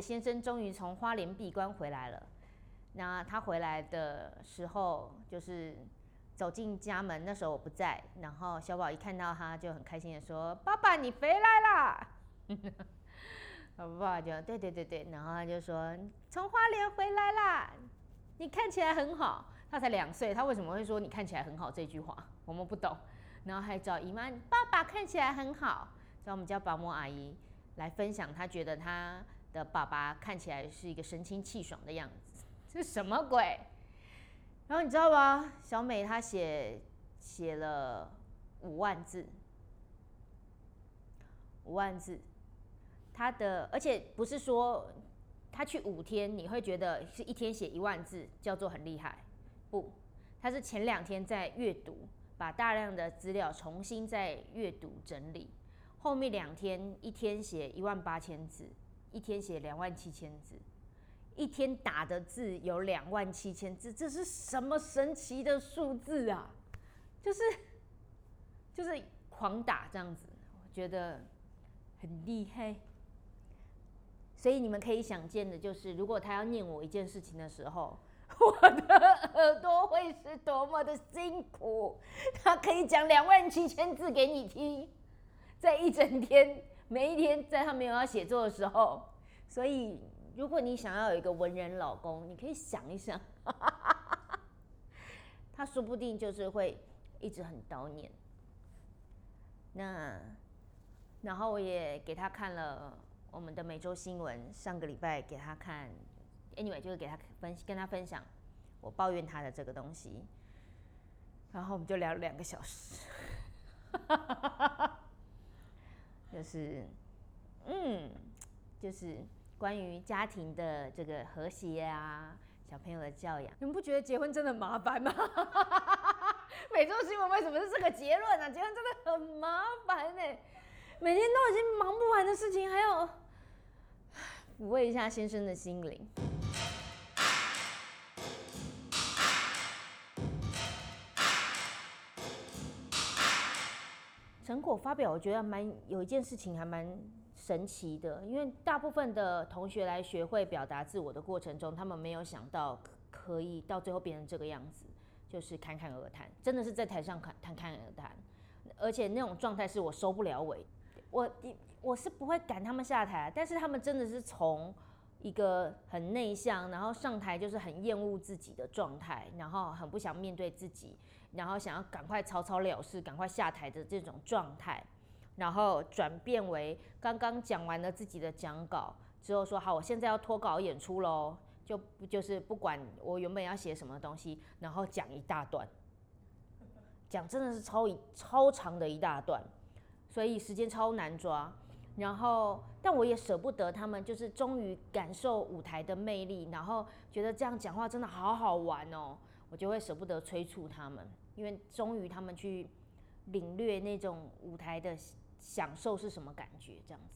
先生终于从花莲闭关回来了。那他回来的时候，就是走进家门，那时候我不在，然后小宝一看到他就很开心的说：“爸爸，你回来啦！” 爸爸就对对对对，然后他就说：“从花莲回来啦，你看起来很好。”他才两岁，他为什么会说“你看起来很好”这句话？我们不懂。然后还找姨妈：“爸爸看起来很好。”找我们家保姆阿姨来分享，他觉得他的爸爸看起来是一个神清气爽的样子，这什么鬼？然后你知道吗？小美她写写了五万字，五万字，她的而且不是说她去五天，你会觉得是一天写一万字叫做很厉害，不，她是前两天在阅读，把大量的资料重新再阅读整理。后面两天，一天写一万八千字，一天写两万七千字，一天打的字有两万七千字，这是什么神奇的数字啊？就是就是狂打这样子，我觉得很厉害。所以你们可以想见的，就是如果他要念我一件事情的时候，我的耳朵会是多么的辛苦。他可以讲两万七千字给你听。在一整天，每一天在他没有要写作的时候，所以如果你想要有一个文人老公，你可以想一想，他说不定就是会一直很叨念。那然后我也给他看了我们的每周新闻，上个礼拜给他看，anyway 就是给他分跟他分享我抱怨他的这个东西，然后我们就聊了两个小时。就是，嗯，就是关于家庭的这个和谐啊，小朋友的教养，你们不觉得结婚真的麻烦吗？每周新闻为什么是这个结论呢？结婚真的很麻烦呢，每天都已经忙不完的事情，还要 抚慰一下先生的心灵。成果发表，我觉得蛮有一件事情还蛮神奇的，因为大部分的同学来学会表达自我的过程中，他们没有想到可以到最后变成这个样子，就是侃侃而谈，真的是在台上侃侃侃而谈，而且那种状态是我收不了尾，我我是不会赶他们下台，但是他们真的是从一个很内向，然后上台就是很厌恶自己的状态，然后很不想面对自己。然后想要赶快草草了事，赶快下台的这种状态，然后转变为刚刚讲完了自己的讲稿之后说好，我现在要脱稿演出喽，就就是不管我原本要写什么东西，然后讲一大段，讲真的是超超长的一大段，所以时间超难抓。然后但我也舍不得他们，就是终于感受舞台的魅力，然后觉得这样讲话真的好好玩哦。我就会舍不得催促他们，因为终于他们去领略那种舞台的享受是什么感觉，这样子。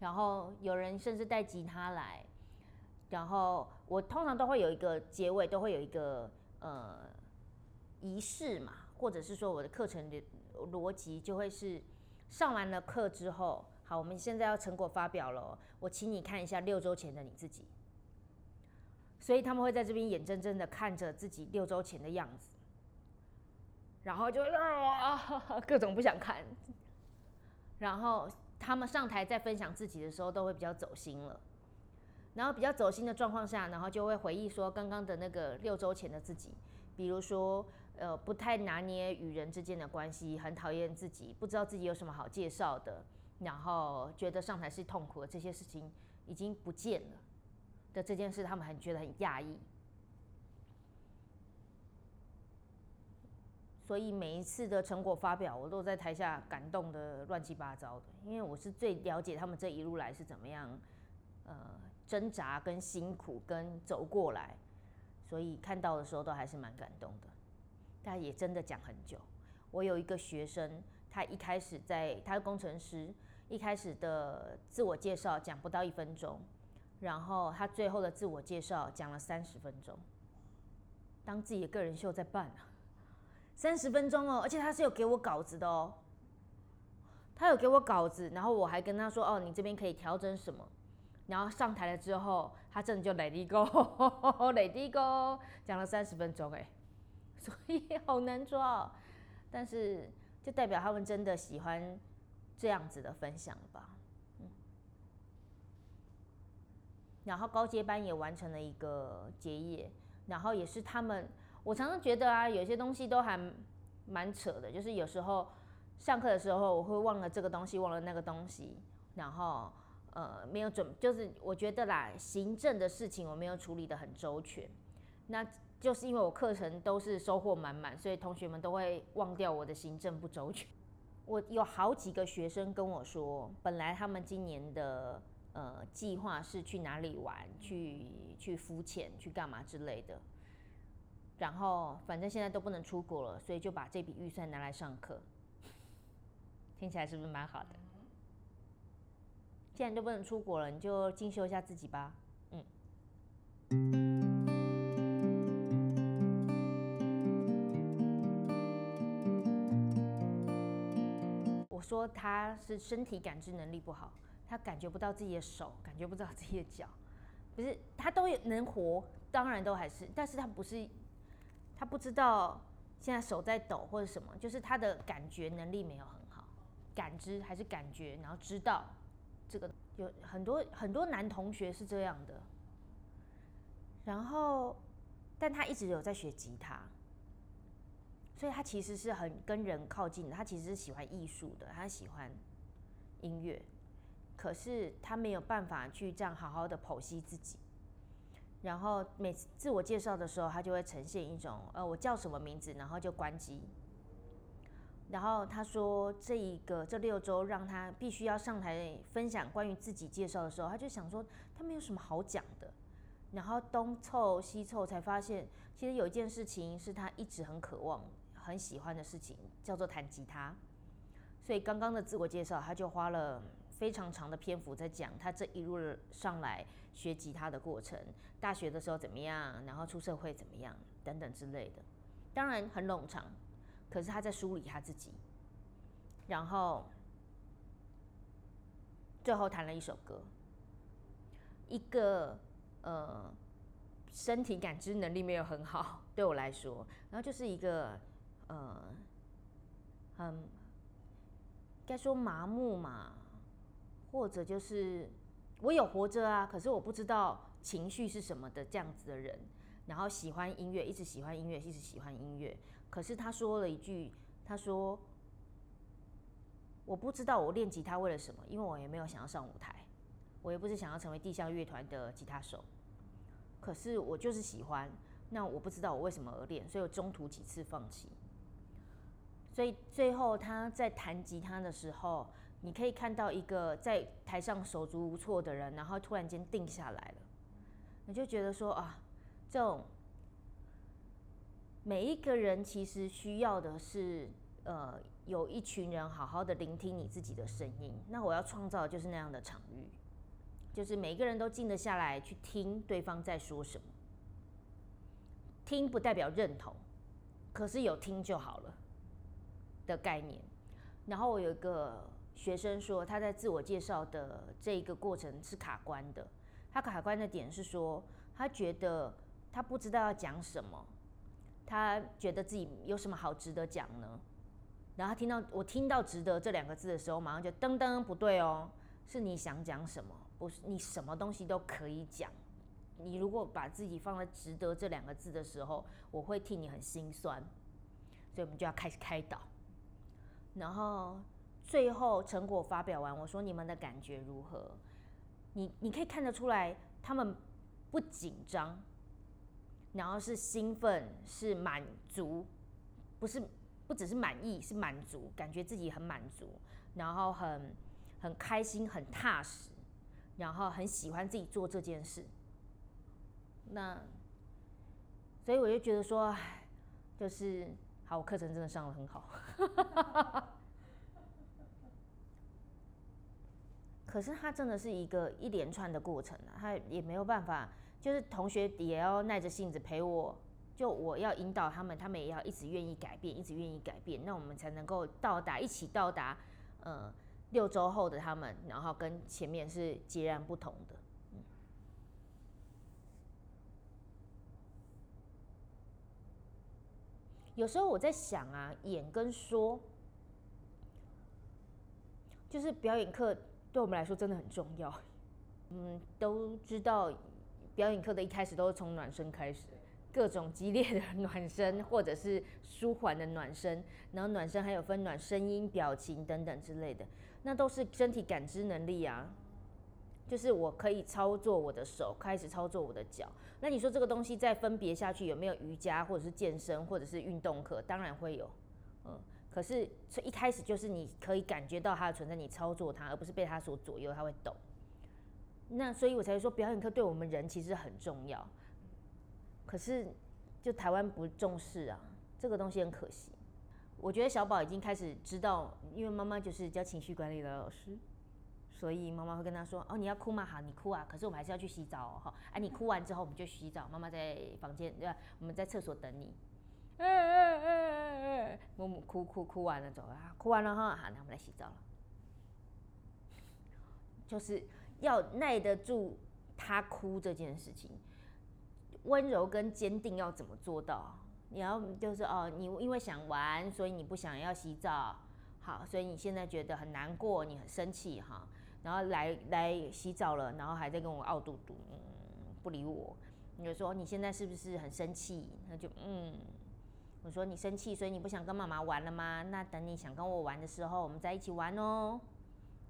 然后有人甚至带吉他来，然后我通常都会有一个结尾，都会有一个呃仪式嘛，或者是说我的课程的逻辑就会是上完了课之后，好，我们现在要成果发表了，我请你看一下六周前的你自己。所以他们会在这边眼睁睁的看着自己六周前的样子，然后就啊各种不想看，然后他们上台在分享自己的时候都会比较走心了，然后比较走心的状况下，然后就会回忆说刚刚的那个六周前的自己，比如说呃不太拿捏与人之间的关系，很讨厌自己，不知道自己有什么好介绍的，然后觉得上台是痛苦的这些事情已经不见了。的这件事，他们很觉得很讶异，所以每一次的成果发表，我都在台下感动的乱七八糟的，因为我是最了解他们这一路来是怎么样，呃，挣扎跟辛苦跟走过来，所以看到的时候都还是蛮感动的。但也真的讲很久。我有一个学生，他一开始在他是工程师，一开始的自我介绍讲不到一分钟，然后他最后的自我介绍讲了三十分钟，当自己的个人秀在办啊。三十分钟哦，而且他是有给我稿子的哦，他有给我稿子，然后我还跟他说哦，你这边可以调整什么，然后上台了之后，他真的就 Let it go，Let it go，讲了三十分钟哎，所以好难抓哦，但是就代表他们真的喜欢这样子的分享吧，嗯，然后高阶班也完成了一个结业，然后也是他们。我常常觉得啊，有些东西都还蛮扯的，就是有时候上课的时候，我会忘了这个东西，忘了那个东西，然后呃没有准，就是我觉得啦，行政的事情我没有处理的很周全，那就是因为我课程都是收获满满，所以同学们都会忘掉我的行政不周全。我有好几个学生跟我说，本来他们今年的呃计划是去哪里玩，去去浮潜，去干嘛之类的。然后反正现在都不能出国了，所以就把这笔预算拿来上课，听起来是不是蛮好的？既然都不能出国了，你就进修一下自己吧。嗯。我说他是身体感知能力不好，他感觉不到自己的手，感觉不到自己的脚，不是他都有能活，当然都还是，但是他不是。他不知道现在手在抖或者什么，就是他的感觉能力没有很好，感知还是感觉，然后知道这个有很多很多男同学是这样的，然后但他一直有在学吉他，所以他其实是很跟人靠近的，他其实是喜欢艺术的，他喜欢音乐，可是他没有办法去这样好好的剖析自己。然后每次自我介绍的时候，他就会呈现一种，呃，我叫什么名字，然后就关机。然后他说，这一个这六周让他必须要上台分享关于自己介绍的时候，他就想说他没有什么好讲的。然后东凑西凑，才发现其实有一件事情是他一直很渴望、很喜欢的事情，叫做弹吉他。所以刚刚的自我介绍，他就花了非常长的篇幅在讲他这一路上来。学吉他的过程，大学的时候怎么样，然后出社会怎么样，等等之类的，当然很冗长，可是他在梳理他自己，然后最后弹了一首歌，一个呃身体感知能力没有很好，对我来说，然后就是一个呃很该说麻木嘛，或者就是。我有活着啊，可是我不知道情绪是什么的这样子的人，然后喜欢音乐，一直喜欢音乐，一直喜欢音乐。可是他说了一句，他说：“我不知道我练吉他为了什么，因为我也没有想要上舞台，我也不是想要成为地下乐团的吉他手。可是我就是喜欢，那我不知道我为什么而练，所以我中途几次放弃。所以最后他在弹吉他的时候。”你可以看到一个在台上手足无措的人，然后突然间定下来了，你就觉得说啊，这种每一个人其实需要的是，呃，有一群人好好的聆听你自己的声音。那我要创造的就是那样的场域，就是每一个人都静得下来去听对方在说什么。听不代表认同，可是有听就好了的概念。然后我有一个。学生说他在自我介绍的这一个过程是卡关的，他卡关的点是说他觉得他不知道要讲什么，他觉得自己有什么好值得讲呢？然后他听到我听到“值得”这两个字的时候，马上就噔噔不对哦，是你想讲什么？不是你什么东西都可以讲。你如果把自己放在“值得”这两个字的时候，我会替你很心酸。所以我们就要开始开导，然后。最后成果发表完，我说你们的感觉如何？你你可以看得出来，他们不紧张，然后是兴奋，是满足，不是不只是满意，是满足，感觉自己很满足，然后很很开心，很踏实，然后很喜欢自己做这件事。那所以我就觉得说，就是好，我课程真的上的很好。可是它真的是一个一连串的过程啊，他也没有办法，就是同学也要耐着性子陪我，就我要引导他们，他们也要一直愿意改变，一直愿意改变，那我们才能够到达一起到达，呃，六周后的他们，然后跟前面是截然不同的。有时候我在想啊，演跟说，就是表演课。对我们来说真的很重要。嗯，都知道表演课的一开始都是从暖身开始，各种激烈的暖身或者是舒缓的暖身，然后暖身还有分暖声音、表情等等之类的，那都是身体感知能力啊。就是我可以操作我的手，开始操作我的脚。那你说这个东西再分别下去有没有瑜伽或者是健身或者是运动课？当然会有，可是，一开始就是你可以感觉到它的存在，你操作它，而不是被它所左右，它会抖。那所以我才会说，表演课对我们人其实很重要。可是，就台湾不重视啊，这个东西很可惜。我觉得小宝已经开始知道，因为妈妈就是教情绪管理的老师，所以妈妈会跟他说：“哦，你要哭吗？好，你哭啊。可是我们还是要去洗澡哦。哈，哎，你哭完之后我们就洗澡，妈妈在房间对吧？我们在厕所等你。”哎哎哎哎哎！默默哭哭哭完了走啊，哭完了哈，好，那我们来洗澡了。就是要耐得住他哭这件事情，温柔跟坚定要怎么做到？你要就是哦，你因为想玩，所以你不想要洗澡，好，所以你现在觉得很难过，你很生气哈，然后来来洗澡了，然后还在跟我傲嘟嘟，嗯，不理我。你就说你现在是不是很生气？那就嗯。我说你生气，所以你不想跟妈妈玩了吗？那等你想跟我玩的时候，我们在一起玩哦。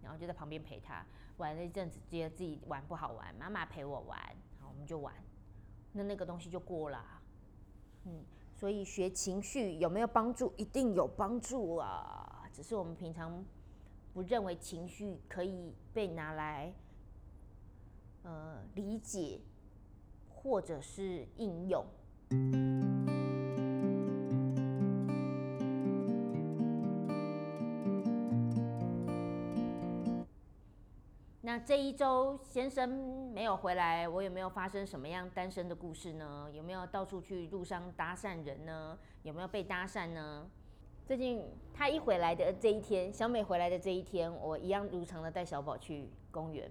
然后就在旁边陪他玩了一阵子，觉得自己玩不好玩，妈妈陪我玩，好，我们就玩。那那个东西就过了。嗯，所以学情绪有没有帮助？一定有帮助啊！只是我们平常不认为情绪可以被拿来呃理解或者是应用。这一周先生没有回来，我有没有发生什么样单身的故事呢？有没有到处去路上搭讪人呢？有没有被搭讪呢？最近他一回来的这一天，小美回来的这一天，我一样如常的带小宝去公园，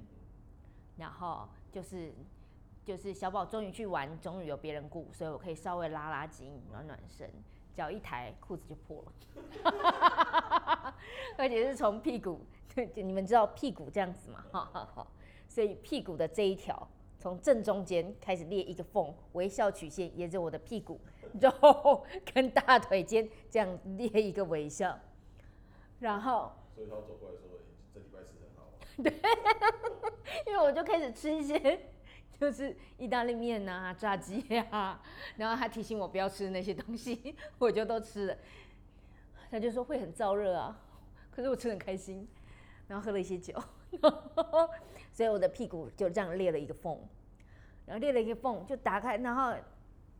然后就是就是小宝终于去玩，终于有别人顾，所以我可以稍微拉拉筋、暖暖身，脚一抬裤子就破了，而且是从屁股。你们知道屁股这样子嘛？哈哈哈，所以屁股的这一条从正中间开始裂一个缝，微笑曲线沿着我的屁股，然后 跟大腿间这样裂一个微笑，然后。所以他走过来说：“这礼拜吃很好。”对，因为我就开始吃一些，就是意大利面啊、炸鸡啊，然后他提醒我不要吃那些东西，我就都吃了。他就说会很燥热啊，可是我吃很开心。然后喝了一些酒，所以我的屁股就这样裂了一个缝，然后裂了一个缝就打开，然后，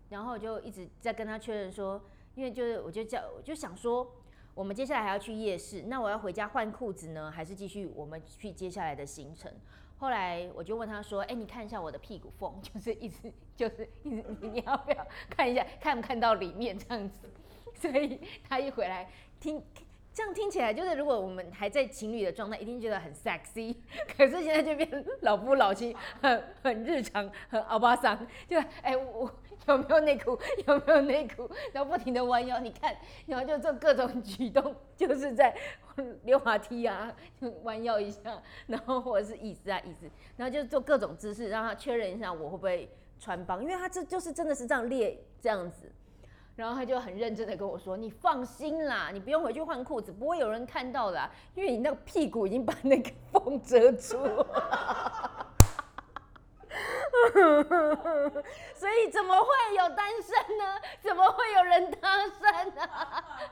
然后就一直在跟他确认说，因为就是我就叫我就想说，我们接下来还要去夜市，那我要回家换裤子呢，还是继续我们去接下来的行程？后来我就问他说，哎，你看一下我的屁股缝，就是一直就是一直，你要不要看一下，看不看到里面这样子？所以他一回来听。这样听起来就是，如果我们还在情侣的状态，一定觉得很 sexy。可是现在就变老夫老妻，很很日常，很阿巴桑。就哎，我有没有内裤？有没有内裤？然后不停的弯腰，你看，然后就做各种举动，就是在 溜滑梯啊，就弯腰一下，然后或者是椅子啊椅子，然后就做各种姿势，让他确认一下我会不会穿帮，因为他这就是真的是这样列这样子。然后他就很认真的跟我说：“你放心啦，你不用回去换裤子，不会有人看到的，因为你那个屁股已经把那个缝遮住。”所以怎么会有单身呢？怎么会有人单身呢？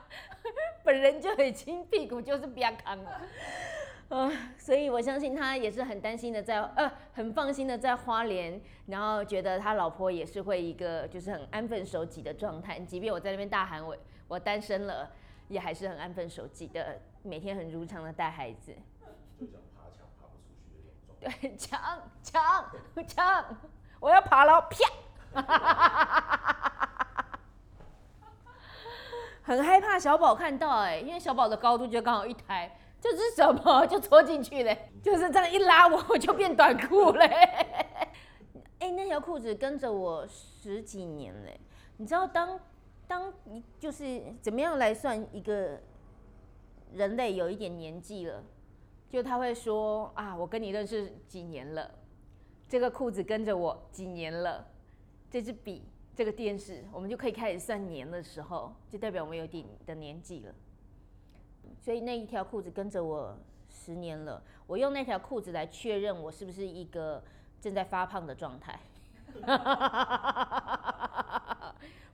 本人就已经屁股就是比较扛了。呃，所以我相信他也是很担心的，在呃很放心的在花莲，然后觉得他老婆也是会一个就是很安分守己的状态，即便我在那边大喊我我单身了，也还是很安分守己的，每天很如常的带孩子。对，墙墙墙，我要爬了，啪！很害怕小宝看到哎、因为小宝的高度就刚好一抬，这是什么？就戳进去嘞，就是这样一拉我，我就变短裤嘞。哎、那条裤子跟着我十几年嘞，你知道当当你就是怎么样来算一个人类有一点年纪了？就他会说啊，我跟你认识几年了，这个裤子跟着我几年了，这支笔、这个电视，我们就可以开始算年的时候，就代表我们有点的年纪了。所以那一条裤子跟着我十年了，我用那条裤子来确认我是不是一个正在发胖的状态。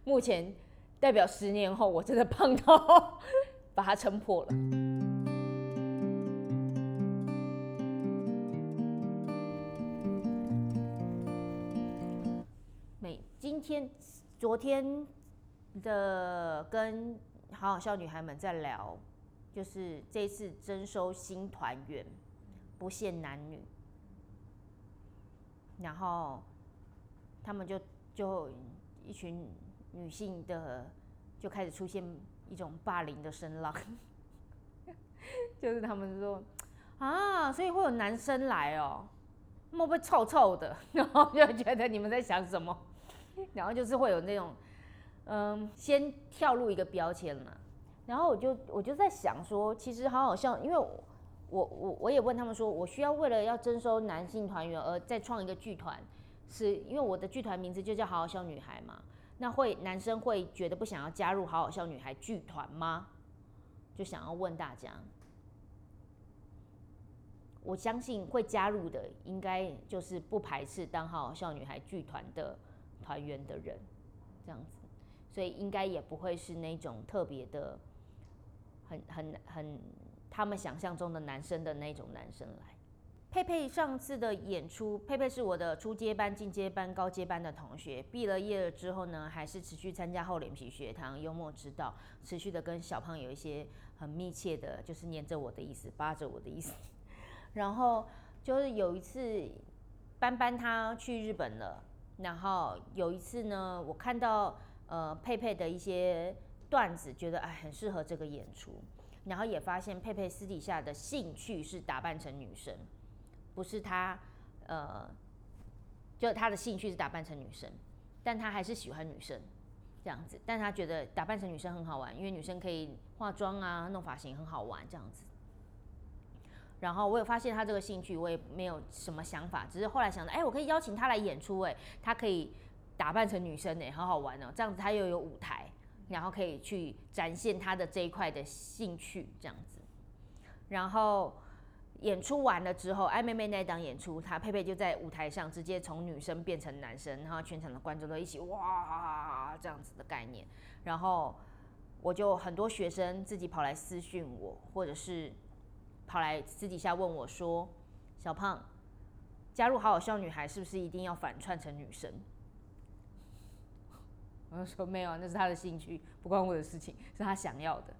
目前代表十年后我真的胖到把它撑破了。每今天、昨天的跟好好笑女孩们在聊，就是这次征收新团员，不限男女，然后他们就就一群女性的就开始出现一种霸凌的声浪，就是他们说啊，所以会有男生来哦。会不会臭臭的？然后就觉得你们在想什么？然后就是会有那种，嗯，先跳入一个标签嘛。然后我就我就在想说，其实好好笑，因为我我我我也问他们说，我需要为了要征收男性团员而再创一个剧团，是因为我的剧团名字就叫好好笑女孩嘛。那会男生会觉得不想要加入好好笑女孩剧团吗？就想要问大家。我相信会加入的，应该就是不排斥当好好笑女孩剧团的团员的人，这样子，所以应该也不会是那种特别的，很很很他们想象中的男生的那种男生来。佩佩上次的演出，佩佩是我的初阶班、进阶班、高阶班的同学。毕了业了之后呢，还是持续参加厚脸皮学堂、幽默指导，持续的跟小胖有一些很密切的，就是黏着我的意思，扒着我的意思。然后就是有一次，班班他去日本了，然后有一次呢，我看到呃佩佩的一些段子，觉得哎很适合这个演出，然后也发现佩佩私底下的兴趣是打扮成女生，不是他呃，就他的兴趣是打扮成女生，但他还是喜欢女生这样子，但他觉得打扮成女生很好玩，因为女生可以化妆啊、弄发型很好玩这样子。然后我有发现他这个兴趣，我也没有什么想法，只是后来想到，哎，我可以邀请他来演出，哎，他可以打扮成女生，哎，好好玩哦，这样子他又有舞台，然后可以去展现他的这一块的兴趣，这样子。然后演出完了之后，爱妹妹那档演出，他佩佩就在舞台上直接从女生变成男生，然后全场的观众都一起哇这样子的概念，然后我就很多学生自己跑来私讯我，或者是。跑来私底下问我说：“小胖，加入好好笑女孩是不是一定要反串成女生？”我就说没有，那是他的兴趣，不关我的事情，是他想要的。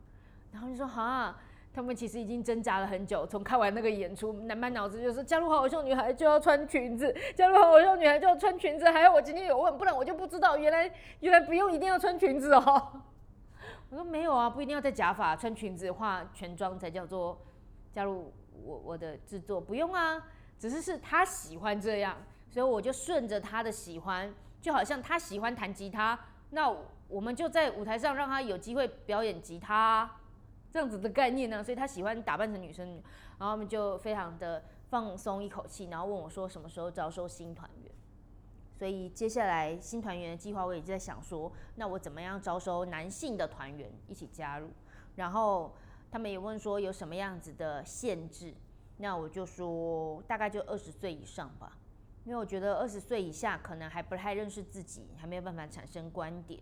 然后就说：“哈，他们其实已经挣扎了很久，从看完那个演出，满满脑子就是加入好好笑女孩就要穿裙子，加入好好笑女孩就要穿裙子。还有我今天有问，不然我就不知道，原来原来不用一定要穿裙子哦。”我说：“没有啊，不一定要戴假发、穿裙子、化全妆才叫做。”加入我我的制作不用啊，只是是他喜欢这样，所以我就顺着他的喜欢，就好像他喜欢弹吉他，那我们就在舞台上让他有机会表演吉他，这样子的概念呢。所以他喜欢打扮成女生，然后他们就非常的放松一口气，然后问我说什么时候招收新团员。所以接下来新团员的计划我也在想说，那我怎么样招收男性的团员一起加入，然后。他们也问说有什么样子的限制，那我就说大概就二十岁以上吧。因为我觉得二十岁以下可能还不太认识自己，还没有办法产生观点。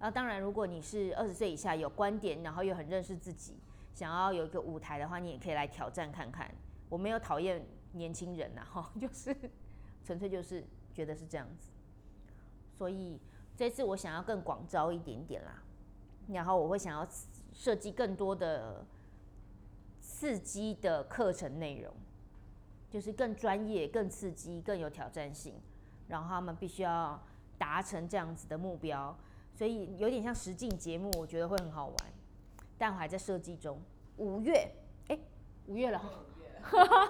那当然，如果你是二十岁以下有观点，然后又很认识自己，想要有一个舞台的话，你也可以来挑战看看。我没有讨厌年轻人呐，哈，就是纯粹就是觉得是这样子。所以这次我想要更广招一点点啦，然后我会想要设计更多的刺激的课程内容，就是更专业、更刺激、更有挑战性，然后他们必须要达成这样子的目标。所以有点像实境节目，我觉得会很好玩，但我还在设计中。五月，哎，五月了，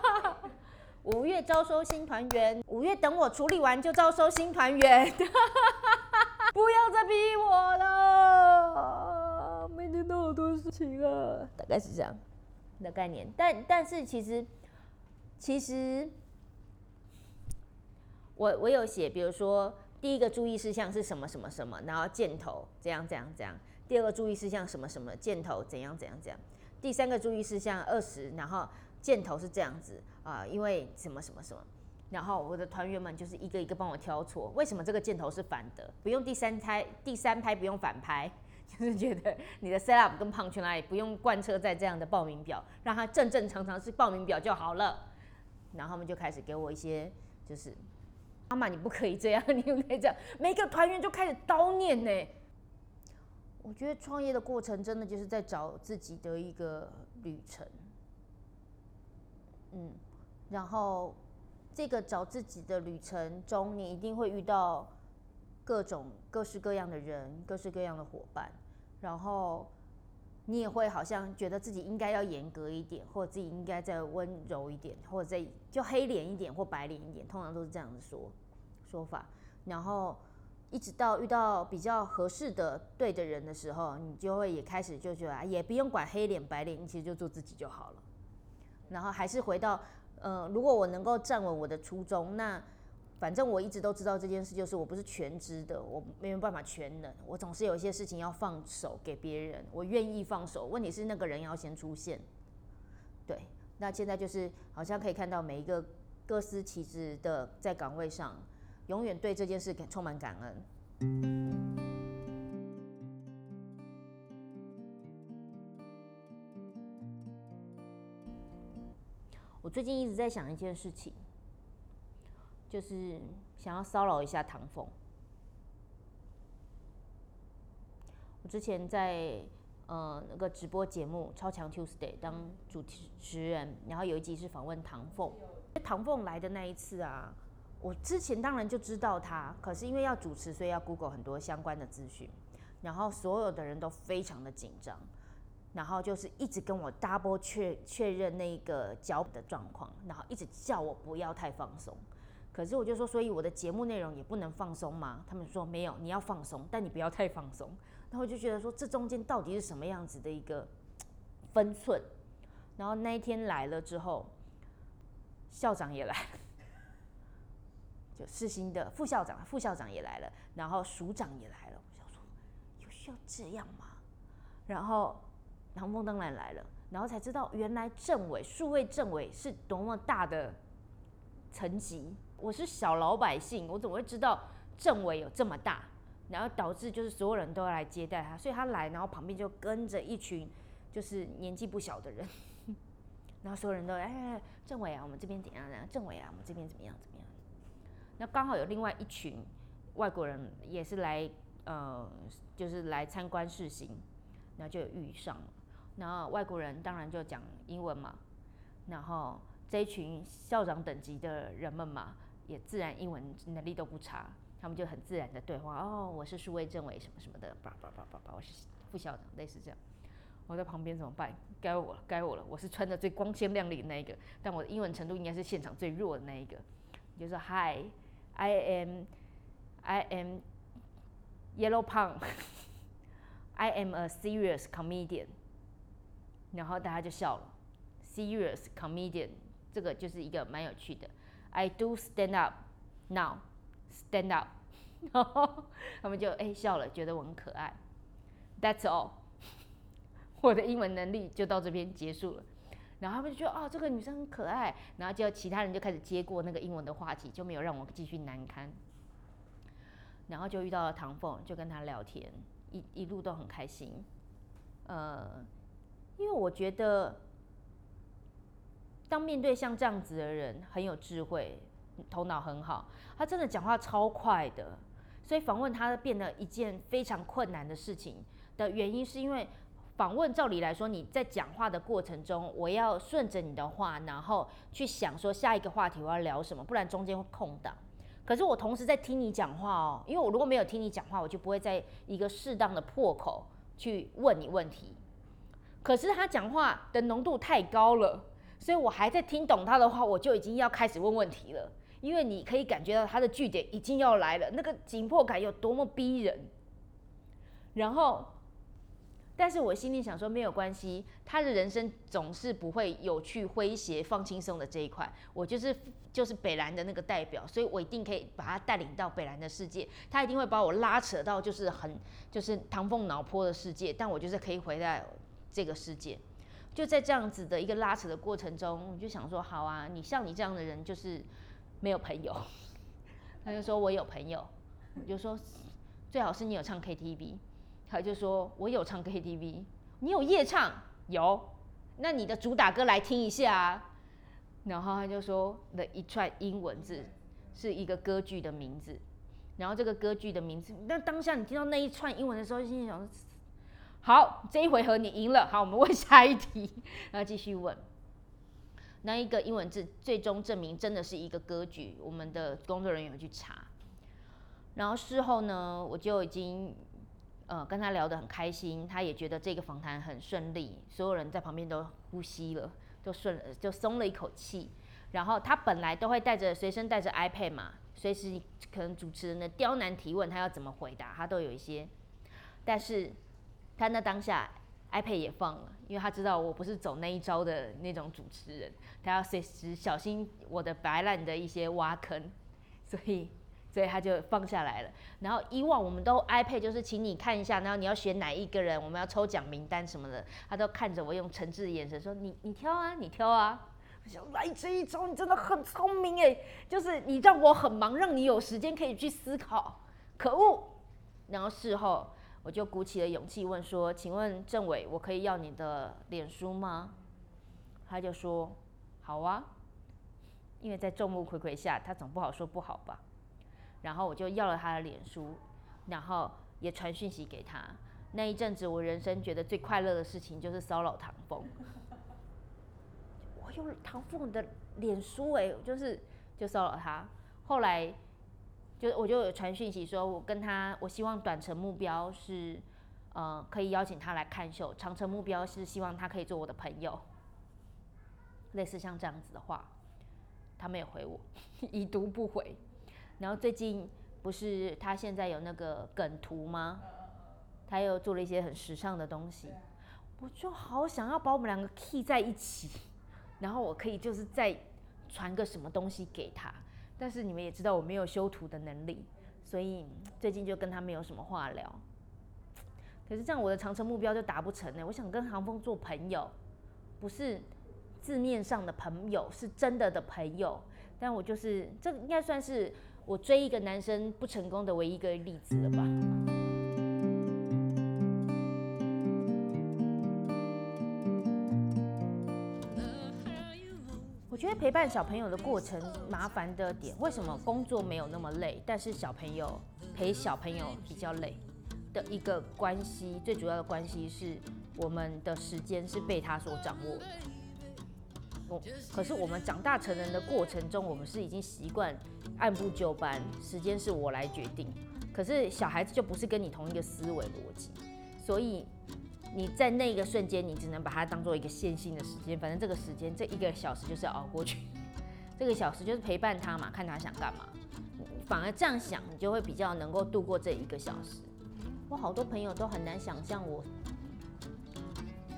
五月招收新团员，五月等我处理完就招收新团员，不要再逼我了，每天都好多事情啊，大概是这样的概念。但但是其实其实我我有写，比如说。第一个注意事项是什么什么什么，然后箭头这样这样这样。第二个注意事项什么什么，箭头怎样怎样怎样。第三个注意事项二十，然后箭头是这样子啊，因为什么什么什么。然后我的团员们就是一个一个帮我挑错，为什么这个箭头是反的？不用第三拍，第三拍不用反拍，就是觉得你的 set up 跟胖去哪里不用贯彻在这样的报名表，让它正正常常是报名表就好了。然后他们就开始给我一些就是。妈妈，你不可以这样，你不可以这样。每个团员就开始叨念呢。我觉得创业的过程真的就是在找自己的一个旅程。嗯，然后这个找自己的旅程中，你一定会遇到各种各式各样的人，各式各样的伙伴。然后你也会好像觉得自己应该要严格一点，或者自己应该再温柔一点，或者再就黑脸一点或白脸一点，通常都是这样子说。说法，然后一直到遇到比较合适的对的人的时候，你就会也开始就觉得也不用管黑脸白脸，你其实就做自己就好了。然后还是回到，呃，如果我能够站稳我的初衷，那反正我一直都知道这件事，就是我不是全知的，我没有办法全能，我总是有一些事情要放手给别人，我愿意放手，问题是那个人要先出现。对，那现在就是好像可以看到每一个各司其职的在岗位上。永远对这件事充满感恩。我最近一直在想一件事情，就是想要骚扰一下唐凤。我之前在呃那个直播节目《超强 Tuesday》当主持人，然后有一集是访问唐凤。唐凤来的那一次啊。我之前当然就知道他，可是因为要主持，所以要 Google 很多相关的资讯，然后所有的人都非常的紧张，然后就是一直跟我 double 确确认那个脚的状况，然后一直叫我不要太放松。可是我就说，所以我的节目内容也不能放松吗？他们说没有，你要放松，但你不要太放松。然后我就觉得说，这中间到底是什么样子的一个分寸？然后那一天来了之后，校长也来。就世新的副校长，副校长也来了，然后署长也来了。我想说，有需要这样吗？然后唐风当然来了，然后才知道原来政委、数位政委是多么大的层级。我是小老百姓，我怎么会知道政委有这么大？然后导致就是所有人都要来接待他，所以他来，然后旁边就跟着一群就是年纪不小的人，然后所有人都哎，政委啊，我们这边怎样怎样？政委啊，我们这边怎么样？怎么样？那刚好有另外一群外国人也是来，呃，就是来参观试行，然后就遇上了。然后外国人当然就讲英文嘛，然后这一群校长等级的人们嘛，也自然英文能力都不差，他们就很自然的对话。哦，我是数位政委什么什么的，叭叭叭叭叭，我是副校长，类似这样。我在旁边怎么办？该我了，该我了。我是穿的最光鲜亮丽的那一个，但我的英文程度应该是现场最弱的那一个。你就说 Hi。I am, I am yellow punk. I am a serious comedian. 然后大家就笑了。Serious comedian，这个就是一个蛮有趣的。I do stand up now. Stand up. 然 后他们就哎笑了，觉得我很可爱。That's all. 我的英文能力就到这边结束了。然后他们就觉得哦，这个女生很可爱，然后就其他人就开始接过那个英文的话题，就没有让我继续难堪。然后就遇到了唐凤，就跟他聊天，一一路都很开心。呃，因为我觉得，当面对像这样子的人，很有智慧，头脑很好，他真的讲话超快的，所以访问他变得一件非常困难的事情的原因，是因为访问照理来说，你在讲话的过程中，我要顺着你的话，然后去想说下一个话题我要聊什么，不然中间会空档。可是我同时在听你讲话哦，因为我如果没有听你讲话，我就不会在一个适当的破口去问你问题。可是他讲话的浓度太高了，所以我还在听懂他的话，我就已经要开始问问题了。因为你可以感觉到他的句点已经要来了，那个紧迫感有多么逼人。然后，但是我心里想说没有关系，他的人生总是不会有去、诙谐、放轻松的这一块。我就是就是北兰的那个代表，所以我一定可以把他带领到北兰的世界。他一定会把我拉扯到就是很就是唐凤脑坡的世界，但我就是可以回到。这个世界，就在这样子的一个拉扯的过程中，我就想说，好啊，你像你这样的人就是没有朋友。他就说我有朋友，我就说最好是你有唱 KTV。他就说我有唱 KTV，你有夜唱有，那你的主打歌来听一下啊。然后他就说的一串英文字是一个歌剧的名字，然后这个歌剧的名字，那当下你听到那一串英文的时候，心里想。好，这一回合你赢了。好，我们问下一题，然后继续问。那一个英文字最终证明真的是一个歌剧，我们的工作人员去查。然后事后呢，我就已经呃跟他聊得很开心，他也觉得这个访谈很顺利，所有人在旁边都呼吸了，就顺就松了一口气。然后他本来都会带着随身带着 iPad 嘛，随时可能主持人的刁难提问，他要怎么回答，他都有一些，但是。他那当下，iPad 也放了，因为他知道我不是走那一招的那种主持人，他要随时小心我的白烂的一些挖坑，所以，所以他就放下来了。然后以往我们都 iPad 就是请你看一下，然后你要选哪一个人，我们要抽奖名单什么的，他都看着我用诚挚的眼神说：“你你挑啊，你挑啊。”我想来这一招，你真的很聪明哎，就是你让我很忙，让你有时间可以去思考。可恶！然后事后。我就鼓起了勇气问说：“请问政委，我可以要你的脸书吗？”他就说：“好啊。”因为在众目睽睽下，他总不好说不好吧。然后我就要了他的脸书，然后也传讯息给他。那一阵子，我人生觉得最快乐的事情就是骚扰唐凤。我有唐凤的脸书哎，就是就骚扰他。后来。就我就有传讯息说，我跟他，我希望短程目标是，呃，可以邀请他来看秀；长程目标是希望他可以做我的朋友。类似像这样子的话，他没有回我，已读不回。然后最近不是他现在有那个梗图吗？他又做了一些很时尚的东西，我就好想要把我们两个 key 在一起，然后我可以就是再传个什么东西给他。但是你们也知道我没有修图的能力，所以最近就跟他没有什么话聊。可是这样我的长城目标就达不成呢。我想跟航风做朋友，不是字面上的朋友，是真的的朋友。但我就是这应该算是我追一个男生不成功的唯一一个例子了吧。陪伴小朋友的过程麻烦的点，为什么工作没有那么累，但是小朋友陪小朋友比较累的一个关系，最主要的关系是我们的时间是被他所掌握的。我可是我们长大成人的过程中，我们是已经习惯按部就班，时间是我来决定。可是小孩子就不是跟你同一个思维逻辑，所以。你在那个瞬间，你只能把它当做一个线性的时间，反正这个时间这一个小时就是要熬过去，这个小时就是陪伴他嘛，看他想干嘛。反而这样想，你就会比较能够度过这一个小时。我好多朋友都很难想象我，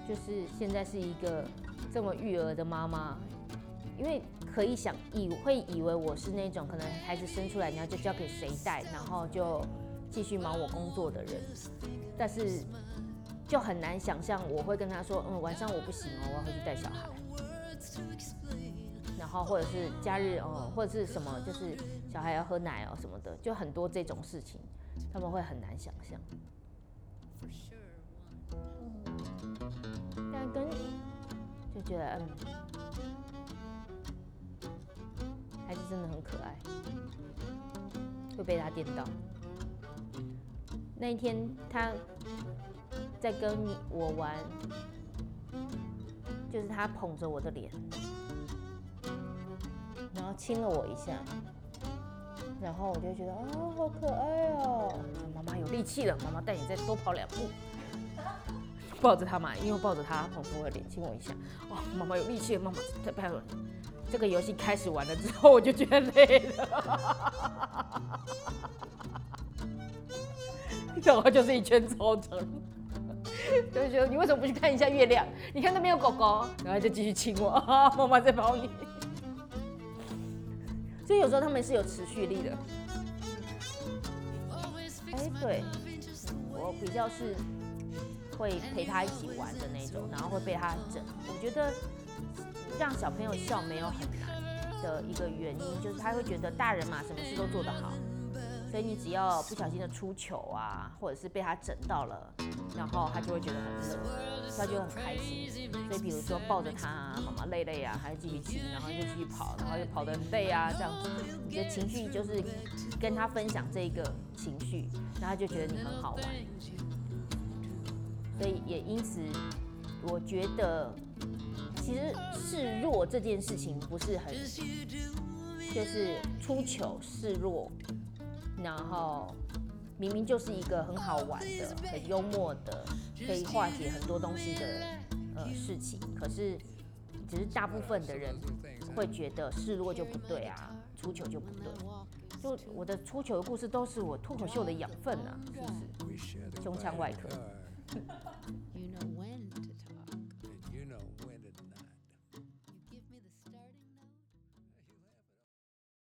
就是现在是一个这么育儿的妈妈，因为可以想以会以为我是那种可能孩子生出来你要就交给谁带，然后就继续忙我工作的人，但是。就很难想象我会跟他说，嗯，晚上我不行哦，我要回去带小孩。然后或者是假日哦，或者是什么，就是小孩要喝奶哦什么的，就很多这种事情，他们会很难想象。但跟就觉得嗯，孩子真的很可爱，会被他电到。那一天他在跟你我玩，就是他捧着我的脸，然后亲了我一下，然后我就觉得啊，好可爱哦！妈妈有力气了，妈妈带你再多跑两步。抱着他嘛，因为抱着他捧着我的脸亲我一下，哦，妈妈有力气了，妈妈再拍我。这个游戏开始玩了之后，我就觉得累了。然后就是一圈操场，就觉得你为什么不去看一下月亮？你看那边有狗狗，然后就继续亲我，妈妈在抱你。所以有时候他们是有持续力的。哎，对，我比较是会陪他一起玩的那种，然后会被他整。我觉得让小朋友笑没有很难的一个原因，就是他会觉得大人嘛，什么事都做得好。所以你只要不小心的出糗啊，或者是被他整到了，然后他就会觉得很乐，他就很开心。所以比如说抱着他，妈妈累累啊，还继续亲，然后就继续跑，然后就跑得很累啊，这样子，你的情绪就是跟他分享这个情绪，然后他就觉得你很好玩。所以也因此，我觉得其实示弱这件事情不是很，就是出糗示弱。然后明明就是一个很好玩的、很幽默的，可以化解很多东西的呃事情，可是只是大部分的人会觉得示弱就不对啊，出糗就不对。就我的出糗的故事都是我脱口秀的养分啊，是不是？胸腔外科。